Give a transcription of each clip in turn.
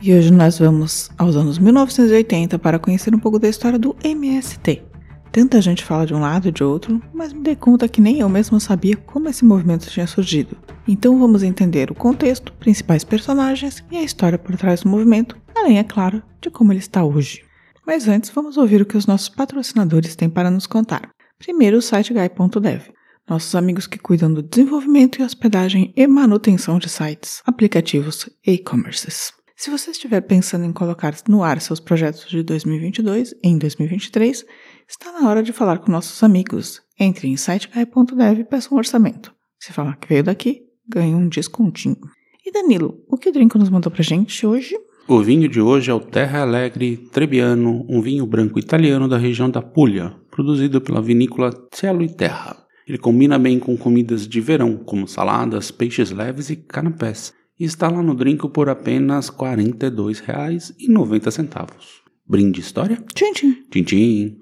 E hoje nós vamos aos anos 1980 para conhecer um pouco da história do MST. Tanta gente fala de um lado e de outro, mas me dei conta que nem eu mesmo sabia como esse movimento tinha surgido. Então vamos entender o contexto, principais personagens e a história por trás do movimento, além, é claro, de como ele está hoje. Mas antes, vamos ouvir o que os nossos patrocinadores têm para nos contar. Primeiro, o site guy.dev, nossos amigos que cuidam do desenvolvimento e hospedagem e manutenção de sites, aplicativos e e-commerces. Se você estiver pensando em colocar no ar seus projetos de 2022 em 2023, está na hora de falar com nossos amigos. Entre em siteguy.dev e peça um orçamento. Se falar que veio daqui, ganha um descontinho. E Danilo, o que o Drinco nos mandou pra gente hoje? O vinho de hoje é o Terra Alegre Trebbiano, um vinho branco italiano da região da Puglia, produzido pela vinícola Cielo e Terra. Ele combina bem com comidas de verão, como saladas, peixes leves e canapés, e está lá no Drinco por apenas R$ 42,90. Brinde história? Tchim, tchim. Tchim, tchim.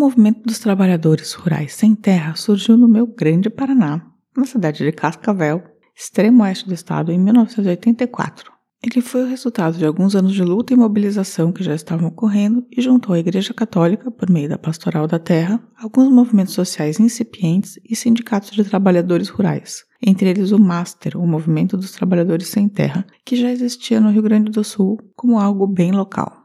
Movimento dos trabalhadores rurais sem terra surgiu no meu grande Paraná, na cidade de Cascavel, extremo oeste do estado, em 1984. Ele foi o resultado de alguns anos de luta e mobilização que já estavam ocorrendo e juntou a Igreja Católica, por meio da Pastoral da Terra, alguns movimentos sociais incipientes e sindicatos de trabalhadores rurais, entre eles o MASTER, o Movimento dos Trabalhadores Sem Terra, que já existia no Rio Grande do Sul como algo bem local.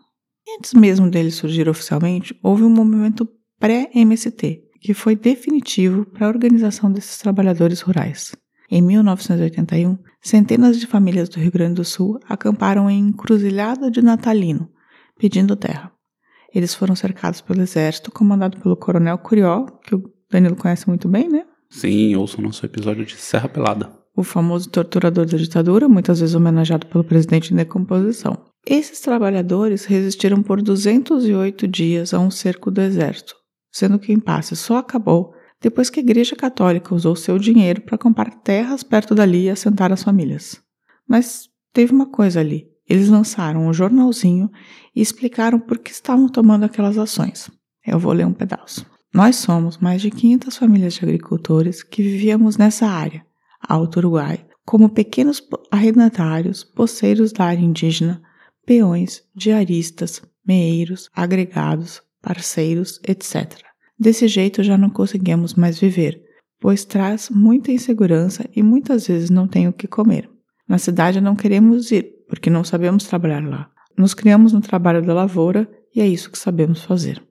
Antes mesmo dele surgir oficialmente, houve um movimento pré-MST, que foi definitivo para a organização desses trabalhadores rurais. Em 1981, centenas de famílias do Rio Grande do Sul acamparam em Encruzilhada de Natalino, pedindo terra. Eles foram cercados pelo exército, comandado pelo coronel Curió, que o Danilo conhece muito bem, né? Sim, ouça o nosso episódio de Serra Pelada. O famoso torturador da ditadura, muitas vezes homenageado pelo presidente em decomposição. Esses trabalhadores resistiram por 208 dias a um cerco do exército, sendo que o impasse só acabou depois que a Igreja Católica usou seu dinheiro para comprar terras perto dali e assentar as famílias. Mas teve uma coisa ali. Eles lançaram um jornalzinho e explicaram por que estavam tomando aquelas ações. Eu vou ler um pedaço. Nós somos mais de 500 famílias de agricultores que vivíamos nessa área, Alto Uruguai, como pequenos arrendatários, poceiros da área indígena, peões, diaristas, meeiros, agregados, parceiros, etc. Desse jeito já não conseguimos mais viver, pois traz muita insegurança e muitas vezes não tem o que comer. Na cidade não queremos ir, porque não sabemos trabalhar lá. Nos criamos no trabalho da lavoura e é isso que sabemos fazer.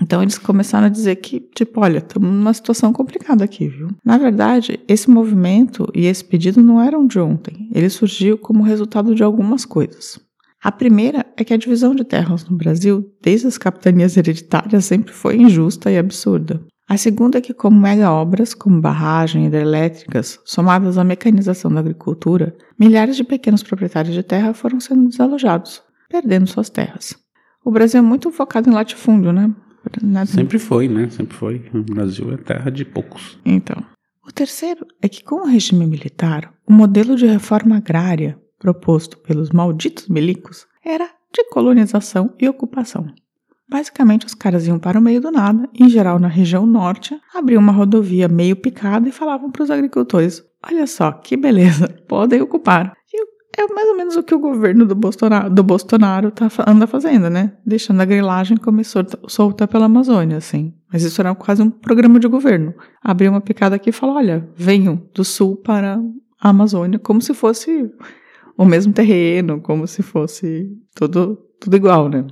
Então eles começaram a dizer que, tipo, olha, estamos numa situação complicada aqui, viu? Na verdade, esse movimento e esse pedido não eram de ontem. Ele surgiu como resultado de algumas coisas. A primeira é que a divisão de terras no Brasil, desde as capitanias hereditárias, sempre foi injusta e absurda. A segunda é que, como mega obras, como barragem, hidrelétricas, somadas à mecanização da agricultura, milhares de pequenos proprietários de terra foram sendo desalojados, perdendo suas terras. O Brasil é muito focado em latifúndio, né? Nada. Sempre foi, né? Sempre foi. O Brasil é terra de poucos. Então. O terceiro é que, com o regime militar, o modelo de reforma agrária proposto pelos malditos milicos era de colonização e ocupação. Basicamente, os caras iam para o meio do nada, em geral na região norte, abriam uma rodovia meio picada e falavam para os agricultores: Olha só, que beleza, podem ocupar. E é mais ou menos o que o governo do Bolsonaro, do Bolsonaro tá, anda fazendo, né? Deixando a grilagem começou solta pela Amazônia, assim. Mas isso era quase um programa de governo. Abriu uma picada aqui e falou: olha, venham do sul para a Amazônia, como se fosse o mesmo terreno, como se fosse tudo, tudo igual, né?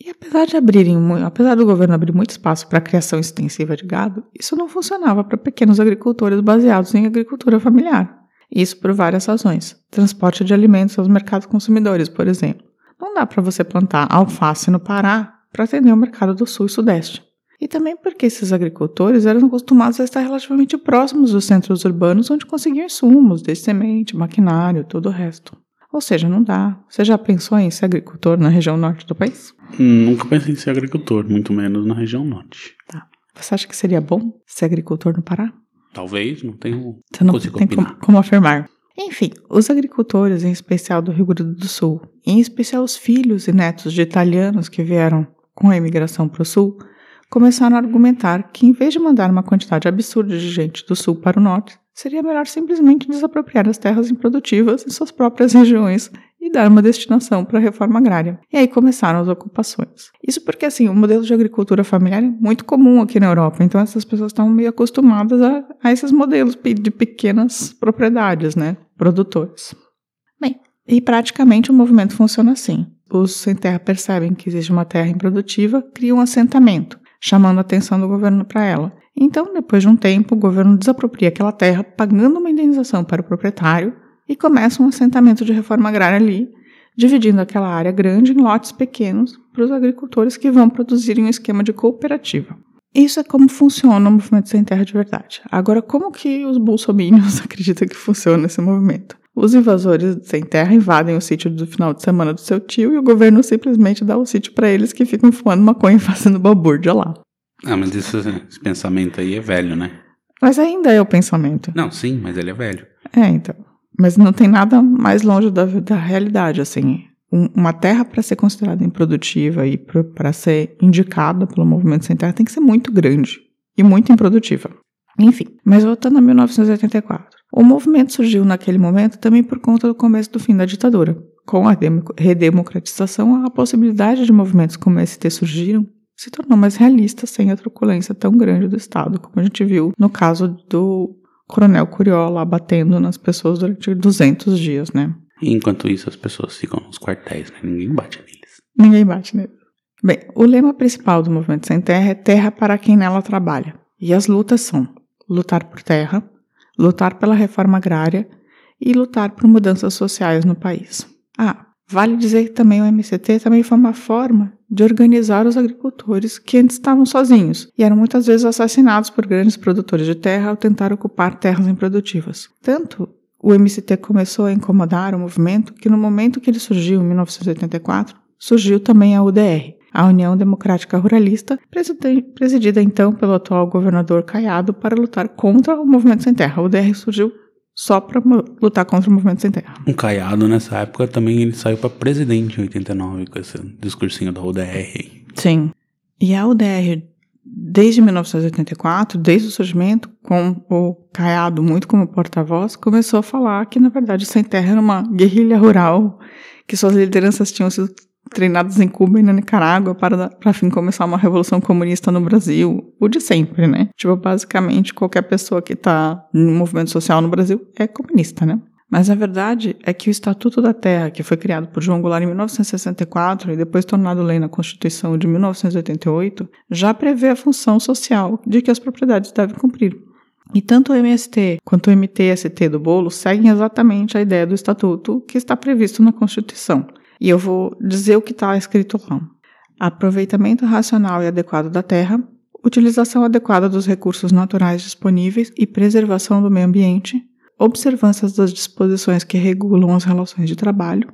E apesar de abrirem, apesar do governo abrir muito espaço para a criação extensiva de gado, isso não funcionava para pequenos agricultores baseados em agricultura familiar. Isso por várias razões. Transporte de alimentos aos mercados consumidores, por exemplo. Não dá para você plantar alface no Pará para atender o mercado do Sul e Sudeste. E também porque esses agricultores eram acostumados a estar relativamente próximos dos centros urbanos onde conseguiam insumos, desde semente, maquinário, todo o resto. Ou seja, não dá. Você já pensou em ser agricultor na região norte do país? Nunca pensei em ser agricultor, muito menos na região norte. Tá. Você acha que seria bom ser agricultor no Pará? Talvez, não tenho. Você não tem como, como afirmar. Enfim, os agricultores, em especial do Rio Grande do Sul, em especial os filhos e netos de italianos que vieram com a imigração para o Sul, começaram a argumentar que, em vez de mandar uma quantidade absurda de gente do Sul para o Norte, seria melhor simplesmente desapropriar as terras improdutivas em suas próprias regiões e dar uma destinação para a reforma agrária. E aí começaram as ocupações. Isso porque, assim, o modelo de agricultura familiar é muito comum aqui na Europa, então essas pessoas estavam meio acostumadas a, a esses modelos de pequenas propriedades, né? Produtores. Bem, e praticamente o movimento funciona assim. Os sem terra percebem que existe uma terra improdutiva, criam um assentamento, chamando a atenção do governo para ela. Então, depois de um tempo, o governo desapropria aquela terra, pagando uma indenização para o proprietário e começa um assentamento de reforma agrária ali, dividindo aquela área grande em lotes pequenos para os agricultores que vão produzir em um esquema de cooperativa. Isso é como funciona o movimento sem terra de verdade. Agora, como que os bolsominions acreditam que funciona esse movimento? Os invasores sem terra invadem o sítio do final de semana do seu tio e o governo simplesmente dá o sítio para eles que ficam fumando maconha e fazendo balbúrdia lá. Ah, mas esse, esse pensamento aí é velho, né? Mas ainda é o pensamento. Não, sim, mas ele é velho. É, então. Mas não tem nada mais longe da, da realidade, assim. Um- uma terra para ser considerada improdutiva e para ser indicada pelo movimento sem terra tem que ser muito grande e muito improdutiva. Enfim, mas voltando a 1984. O movimento surgiu naquele momento também por conta do começo do fim da ditadura. Com a demo- redemocratização, a possibilidade de movimentos como esse ter surgiram se tornou mais realista sem a truculência tão grande do Estado, como a gente viu no caso do Coronel Curió lá batendo nas pessoas durante 200 dias, né? Enquanto isso, as pessoas ficam nos quartéis, né? Ninguém bate neles. Ninguém bate nele. Bem, o lema principal do Movimento Sem Terra é terra para quem nela trabalha. E as lutas são lutar por terra, lutar pela reforma agrária e lutar por mudanças sociais no país. Ah, vale dizer que também o MCT também foi uma forma de organizar os agricultores que antes estavam sozinhos e eram muitas vezes assassinados por grandes produtores de terra ao tentar ocupar terras improdutivas. Tanto o MCT começou a incomodar o movimento que no momento que ele surgiu, em 1984, surgiu também a UDR, a União Democrática Ruralista, presidida então pelo atual governador Caiado para lutar contra o movimento sem terra. A UDR surgiu só para lutar contra o movimento sem terra. Um caiado nessa época também ele saiu pra presidente em 89 com esse discursinho da UDR. Sim. E a UDR, desde 1984, desde o surgimento, com o Caiado muito como porta-voz, começou a falar que, na verdade, Sem Terra era uma guerrilha rural, que suas lideranças tinham sido treinadas em Cuba e na Nicarágua para, para fim, começar uma revolução comunista no Brasil. O de sempre, né? Tipo, basicamente, qualquer pessoa que está no movimento social no Brasil é comunista, né? Mas a verdade é que o Estatuto da Terra, que foi criado por João Goulart em 1964 e depois tornado lei na Constituição de 1988, já prevê a função social de que as propriedades devem cumprir. E tanto o MST quanto o MTST do bolo seguem exatamente a ideia do Estatuto que está previsto na Constituição. E eu vou dizer o que está escrito lá. Aproveitamento racional e adequado da terra, utilização adequada dos recursos naturais disponíveis e preservação do meio ambiente, observâncias das disposições que regulam as relações de trabalho,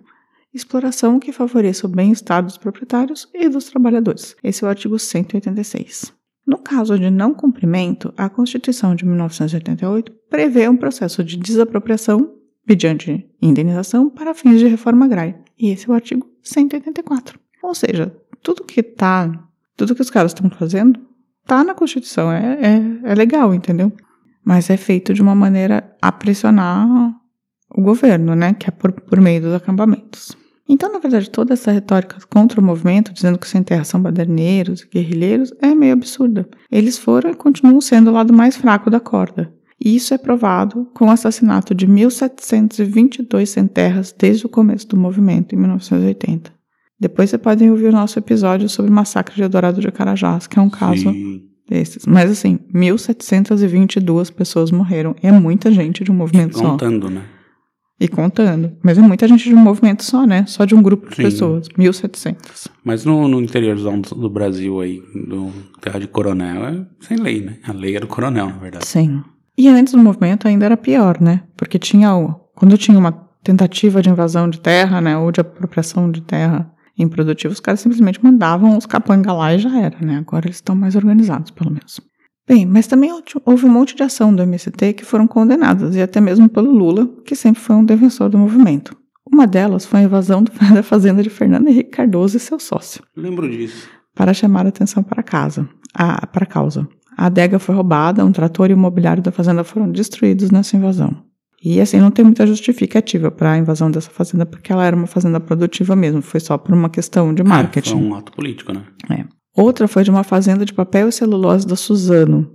exploração que favoreça o bem-estar dos proprietários e dos trabalhadores. Esse é o artigo 186. No caso de não cumprimento, a Constituição de 1988 prevê um processo de desapropriação mediante indenização para fins de reforma agrária. E esse é o artigo 184. Ou seja, tudo que tá, tudo que os caras estão fazendo tá na Constituição, é, é, é legal, entendeu? Mas é feito de uma maneira a pressionar o governo, né? Que é por, por meio dos acampamentos. Então, na verdade, toda essa retórica contra o movimento, dizendo que sem terra são baderneiros e guerrilheiros, é meio absurda. Eles foram e continuam sendo o lado mais fraco da corda. E isso é provado com o assassinato de 1.722 sem terras desde o começo do movimento, em 1980. Depois você podem ouvir o nosso episódio sobre o massacre de Eldorado de Carajás, que é um caso Sim. desses. Mas assim, 1.722 pessoas morreram. É muita gente de um movimento só. Contando, né? E contando. Mas é muita gente de um movimento só, né? Só de um grupo de Sim. pessoas. 1.700. Mas no, no interiorzão do, do Brasil aí, do Terra de Coronel, é sem lei, né? A lei era do coronel, na verdade. Sim. E antes do movimento ainda era pior, né? Porque tinha o. Quando tinha uma tentativa de invasão de terra, né? Ou de apropriação de terra improdutiva, os caras simplesmente mandavam os capangas lá e já era, né? Agora eles estão mais organizados, pelo menos. Bem, mas também houve um monte de ação do MST que foram condenadas, e até mesmo pelo Lula, que sempre foi um defensor do movimento. Uma delas foi a invasão da fazenda de Fernando Henrique Cardoso e seu sócio Lembro disso. para chamar a atenção para casa, a, para a causa. A adega foi roubada, um trator e o mobiliário da fazenda foram destruídos nessa invasão. E assim, não tem muita justificativa para a invasão dessa fazenda, porque ela era uma fazenda produtiva mesmo, foi só por uma questão de marketing. Foi um ato político, né? É. Outra foi de uma fazenda de papel e celulose da Suzano,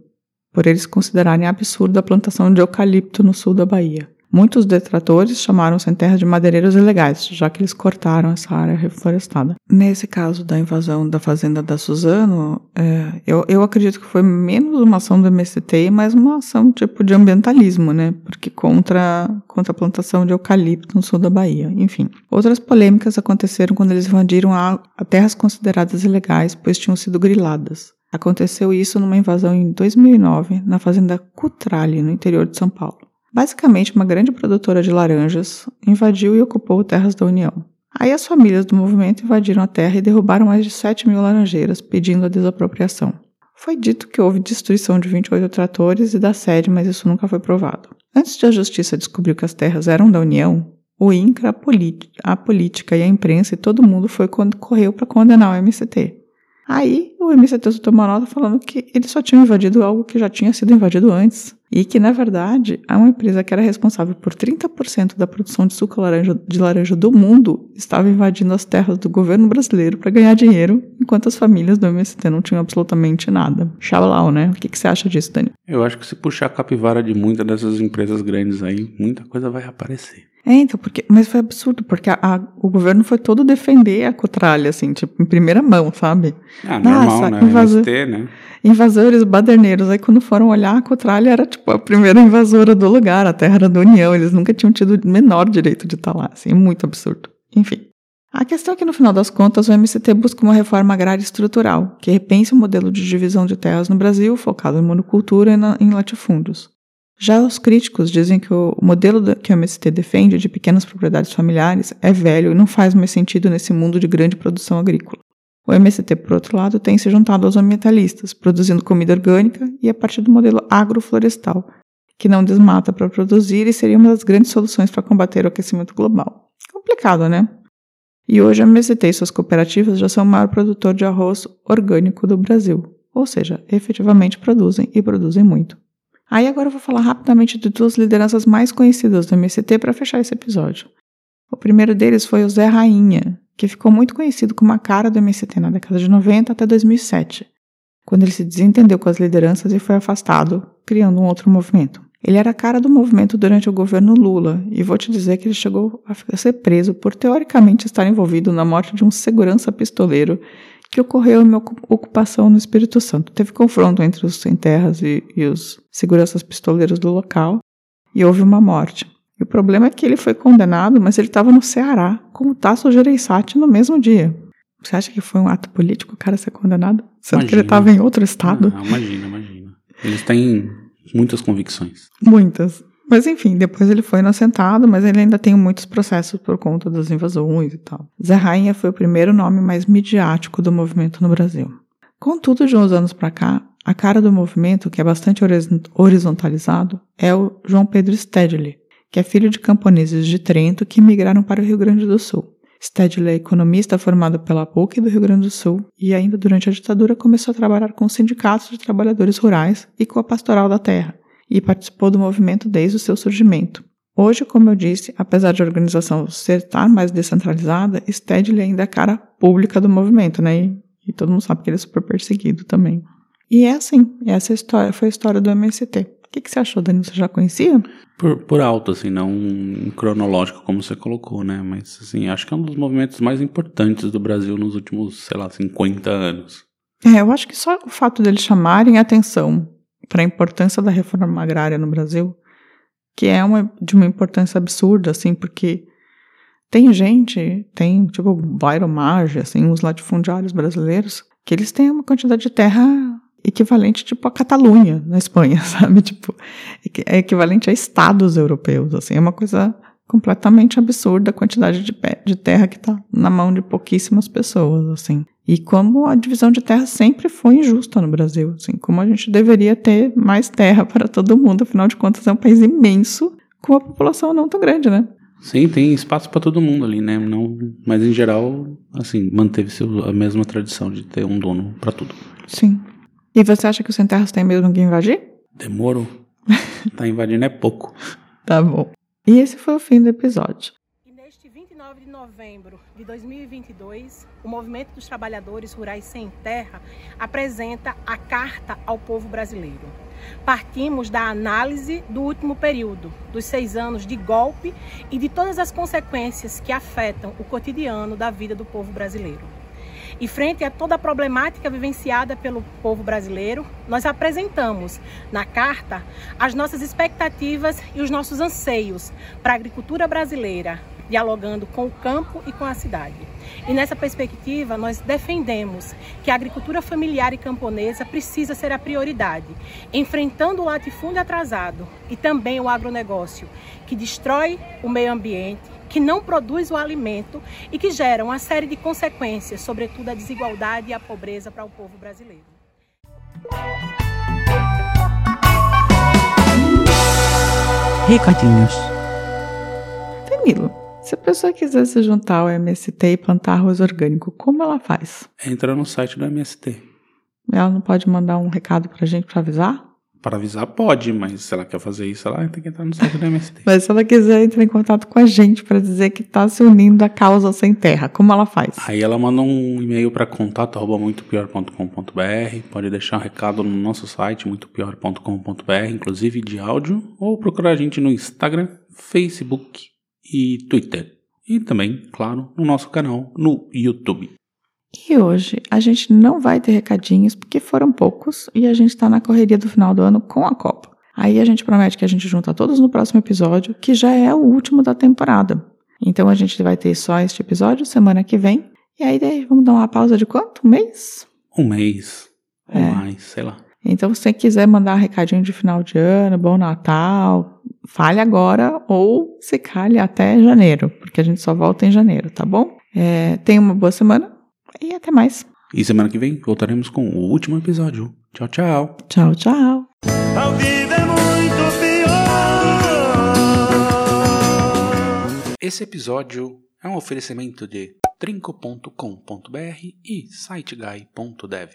por eles considerarem absurda a plantação de eucalipto no sul da Bahia. Muitos detratores chamaram sem terra de madeireiros ilegais, já que eles cortaram essa área reflorestada. Nesse caso da invasão da fazenda da Suzano, é, eu, eu acredito que foi menos uma ação do MST mais uma ação tipo de ambientalismo, né? Porque contra, contra a plantação de eucalipto no sul da Bahia. Enfim. Outras polêmicas aconteceram quando eles invadiram a, a terras consideradas ilegais, pois tinham sido griladas. Aconteceu isso numa invasão em 2009 na fazenda Cutrale, no interior de São Paulo. Basicamente, uma grande produtora de laranjas invadiu e ocupou terras da União. Aí as famílias do movimento invadiram a terra e derrubaram mais de 7 mil laranjeiras, pedindo a desapropriação. Foi dito que houve destruição de 28 tratores e da sede, mas isso nunca foi provado. Antes de a justiça descobrir que as terras eram da União, o INCRA, a, a política e a imprensa e todo mundo foi quando correu para condenar o MST. Aí o MST soltou uma nota falando que eles só tinham invadido algo que já tinha sido invadido antes. E que, na verdade, a uma empresa que era responsável por 30% da produção de suco laranja, de laranja do mundo estava invadindo as terras do governo brasileiro para ganhar dinheiro, enquanto as famílias do MST não tinham absolutamente nada. Xalau, né? O que, que você acha disso, Dani? Eu acho que se puxar a capivara de muitas dessas empresas grandes aí, muita coisa vai aparecer. É, então, porque, mas foi absurdo, porque a- a- o governo foi todo defender a Cotralha, assim, tipo, em primeira mão, sabe? Ah, Nossa, normal, né? invasor- MST, né? invasores baderneiros. Aí quando foram olhar, a Cotralha era tipo a primeira invasora do lugar, a terra era da União. Eles nunca tinham tido o menor direito de estar lá, assim, muito absurdo. Enfim. A questão é que, no final das contas, o MST busca uma reforma agrária estrutural, que repense o modelo de divisão de terras no Brasil, focado em monocultura e na- em latifúndios. Já os críticos dizem que o modelo que o MST defende de pequenas propriedades familiares é velho e não faz mais sentido nesse mundo de grande produção agrícola. O MST, por outro lado, tem se juntado aos ambientalistas, produzindo comida orgânica e a partir do modelo agroflorestal, que não desmata para produzir e seria uma das grandes soluções para combater o aquecimento global. Complicado, né? E hoje a MST e suas cooperativas já são o maior produtor de arroz orgânico do Brasil, ou seja, efetivamente produzem e produzem muito. Aí agora eu vou falar rapidamente de duas lideranças mais conhecidas do MST para fechar esse episódio. O primeiro deles foi o Zé Rainha, que ficou muito conhecido como a cara do MST na década de 90 até 2007, quando ele se desentendeu com as lideranças e foi afastado, criando um outro movimento. Ele era a cara do movimento durante o governo Lula, e vou te dizer que ele chegou a ser preso por teoricamente estar envolvido na morte de um segurança pistoleiro que ocorreu em uma ocu- ocupação no Espírito Santo. Teve confronto entre os sem-terras e, e os seguranças pistoleiros do local, e houve uma morte. E o problema é que ele foi condenado, mas ele estava no Ceará, como Tasso Gereissati, no mesmo dia. Você acha que foi um ato político o cara ser condenado? Sendo que ele Imagina. estava em outro estado? Ah, imagina, imagina. Eles têm muitas convicções. Muitas. Mas enfim, depois ele foi inocentado, mas ele ainda tem muitos processos por conta das invasões e tal. Zé Rainha foi o primeiro nome mais midiático do movimento no Brasil. Contudo, de uns anos para cá, a cara do movimento, que é bastante horiz- horizontalizado, é o João Pedro Stedley, que é filho de camponeses de Trento que migraram para o Rio Grande do Sul. Stedley é economista formado pela PUC do Rio Grande do Sul e ainda durante a ditadura começou a trabalhar com sindicatos de trabalhadores rurais e com a pastoral da terra e participou do movimento desde o seu surgimento. Hoje, como eu disse, apesar de a organização ser estar mais descentralizada, Stedley ainda é a cara pública do movimento, né? E, e todo mundo sabe que ele é super perseguido também. E é assim, essa história foi a história do MST. O que, que você achou, Dani? Você já conhecia? Por, por alto, assim, não cronológico como você colocou, né? Mas, assim, acho que é um dos movimentos mais importantes do Brasil nos últimos, sei lá, 50 anos. É, eu acho que só o fato deles chamarem atenção para a importância da reforma agrária no Brasil, que é uma, de uma importância absurda, assim, porque tem gente, tem, tipo, Byron Marge, assim, os latifundiários brasileiros, que eles têm uma quantidade de terra equivalente, tipo, a Catalunha, na Espanha, sabe? Tipo, é equivalente a estados europeus, assim, é uma coisa completamente absurda a quantidade de, de terra que está na mão de pouquíssimas pessoas, assim. E como a divisão de terra sempre foi injusta no Brasil, assim, como a gente deveria ter mais terra para todo mundo, afinal de contas é um país imenso com uma população não tão grande, né? Sim, tem espaço para todo mundo ali, né? Não, mas em geral, assim, manteve-se a mesma tradição de ter um dono para tudo. Sim. E você acha que os sem terras têm mesmo que invadir? Demorou. tá invadindo é pouco. Tá bom. E esse foi o fim do episódio. E neste 29 de novembro de 2022, o Movimento dos Trabalhadores Rurais Sem Terra apresenta a Carta ao Povo Brasileiro. Partimos da análise do último período, dos seis anos de golpe e de todas as consequências que afetam o cotidiano da vida do povo brasileiro. E frente a toda a problemática vivenciada pelo povo brasileiro, nós apresentamos na carta as nossas expectativas e os nossos anseios para a agricultura brasileira, dialogando com o campo e com a cidade. E nessa perspectiva, nós defendemos que a agricultura familiar e camponesa precisa ser a prioridade, enfrentando o latifúndio atrasado e também o agronegócio, que destrói o meio ambiente, que não produz o alimento e que gera uma série de consequências, sobretudo a desigualdade e a pobreza para o povo brasileiro. Recadinhos. Danilo, se a pessoa quiser se juntar ao MST e plantar arroz orgânico, como ela faz? Entra no site do MST. Ela não pode mandar um recado pra gente pra avisar? Para avisar pode, mas se ela quer fazer isso, ela tem que entrar no site do MST. Mas se ela quiser entrar em contato com a gente para dizer que está se unindo à causa sem terra, como ela faz? Aí ela manda um e-mail para contato@muitopior.com.br, pode deixar um recado no nosso site muitopior.com.br, inclusive de áudio, ou procurar a gente no Instagram, Facebook e Twitter. E também, claro, no nosso canal no YouTube. E hoje a gente não vai ter recadinhos porque foram poucos e a gente está na correria do final do ano com a Copa. Aí a gente promete que a gente junta todos no próximo episódio, que já é o último da temporada. Então a gente vai ter só este episódio semana que vem. E aí daí, vamos dar uma pausa de quanto? Um mês? Um mês. Ou É. mais, sei lá. Então, se você quiser mandar recadinho de final de ano, bom Natal, fale agora ou se calhe até janeiro, porque a gente só volta em janeiro, tá bom? É, tenha uma boa semana e até mais. E semana que vem voltaremos com o último episódio. Tchau, tchau. Tchau, tchau. A vida é muito pior. Esse episódio é um oferecimento de trinco.com.br e siteguy.dev.